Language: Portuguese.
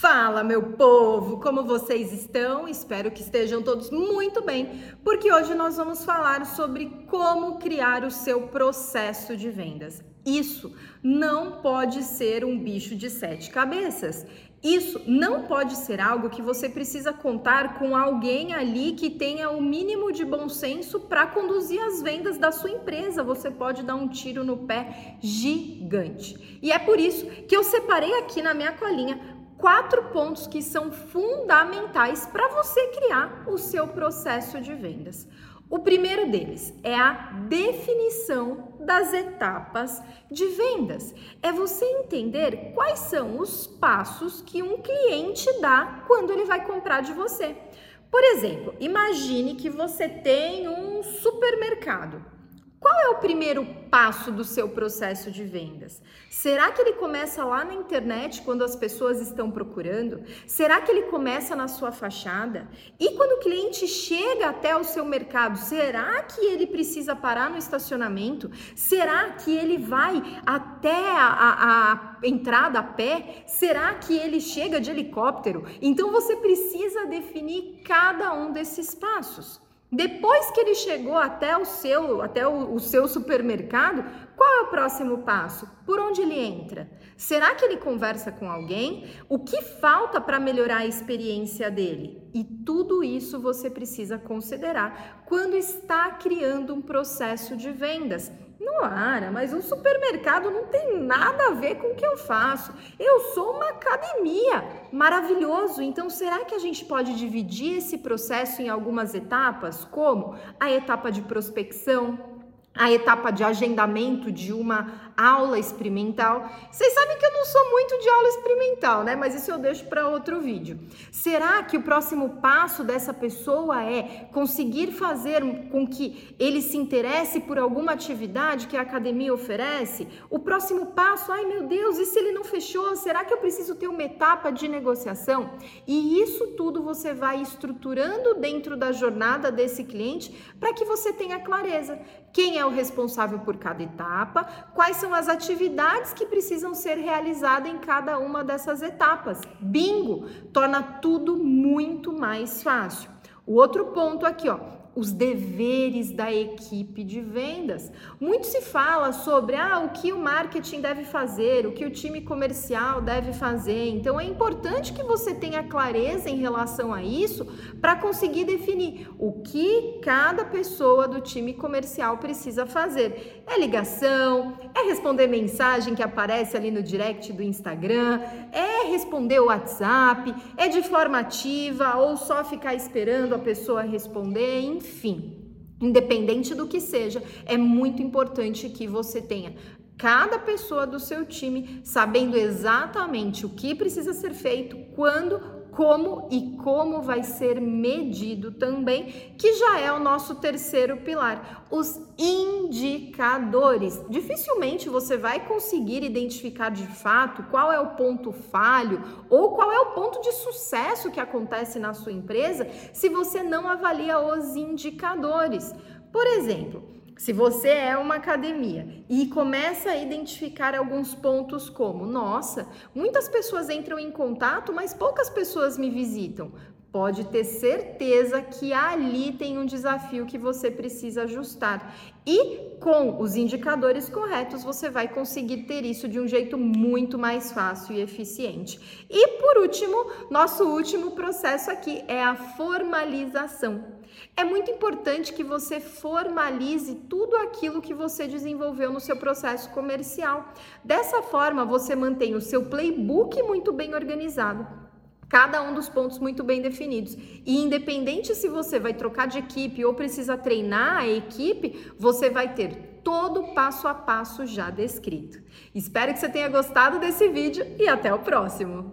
Fala, meu povo! Como vocês estão? Espero que estejam todos muito bem, porque hoje nós vamos falar sobre como criar o seu processo de vendas. Isso não pode ser um bicho de sete cabeças. Isso não pode ser algo que você precisa contar com alguém ali que tenha o mínimo de bom senso para conduzir as vendas da sua empresa. Você pode dar um tiro no pé gigante. E é por isso que eu separei aqui na minha colinha quatro pontos que são fundamentais para você criar o seu processo de vendas. O primeiro deles é a definição das etapas de vendas. É você entender quais são os passos que um cliente dá quando ele vai comprar de você. Por exemplo, imagine que você tem um supermercado. Qual é o primeiro passo do seu processo de vendas? Será que ele começa lá na internet quando as pessoas estão procurando? Será que ele começa na sua fachada? E quando o cliente chega até o seu mercado, será que ele precisa parar no estacionamento? Será que ele vai até a, a, a entrada a pé? Será que ele chega de helicóptero? Então você precisa definir cada um desses passos. Depois que ele chegou até o seu, até o, o, seu supermercado, qual é o próximo passo? Por onde ele entra? Será que ele conversa com alguém? O que falta para melhorar a experiência dele? E tudo isso você precisa considerar quando está criando um processo de vendas. Noara, mas o supermercado não tem nada a ver com o que eu faço. Eu sou uma academia. Maravilhoso. Então, será que a gente pode dividir esse processo em algumas etapas? Como a etapa de prospecção, a etapa de agendamento de uma aula experimental. Vocês sabem que eu não sou muito aula experimental, né? Mas isso eu deixo para outro vídeo. Será que o próximo passo dessa pessoa é conseguir fazer com que ele se interesse por alguma atividade que a academia oferece? O próximo passo, ai meu Deus, e se ele não fechou? Será que eu preciso ter uma etapa de negociação? E isso tudo você vai estruturando dentro da jornada desse cliente para que você tenha clareza. Quem é o responsável por cada etapa? Quais são as atividades que precisam ser realizadas em cada uma dessas etapas. Bingo! Torna tudo muito mais fácil. O outro ponto aqui, ó, os deveres da equipe de vendas. Muito se fala sobre ah, o que o marketing deve fazer, o que o time comercial deve fazer. Então é importante que você tenha clareza em relação a isso para conseguir definir o que cada pessoa do time comercial precisa fazer. É ligação, é responder mensagem que aparece ali no direct do Instagram, é responder o WhatsApp, é de forma ativa ou só ficar esperando a pessoa responder, enfim enfim, independente do que seja, é muito importante que você tenha cada pessoa do seu time sabendo exatamente o que precisa ser feito, quando, como e como vai ser medido também, que já é o nosso terceiro pilar, os indicadores. Dificilmente você vai conseguir identificar de fato qual é o ponto falho ou qual é o ponto de sucesso que acontece na sua empresa se você não avalia os indicadores. Por exemplo, se você é uma academia e começa a identificar alguns pontos como, nossa, muitas pessoas entram em contato, mas poucas pessoas me visitam. Pode ter certeza que ali tem um desafio que você precisa ajustar. E com os indicadores corretos, você vai conseguir ter isso de um jeito muito mais fácil e eficiente. E por último, nosso último processo aqui é a formalização. É muito importante que você formalize tudo aquilo que você desenvolveu no seu processo comercial. Dessa forma, você mantém o seu playbook muito bem organizado cada um dos pontos muito bem definidos. E independente se você vai trocar de equipe ou precisa treinar a equipe, você vai ter todo o passo a passo já descrito. Espero que você tenha gostado desse vídeo e até o próximo.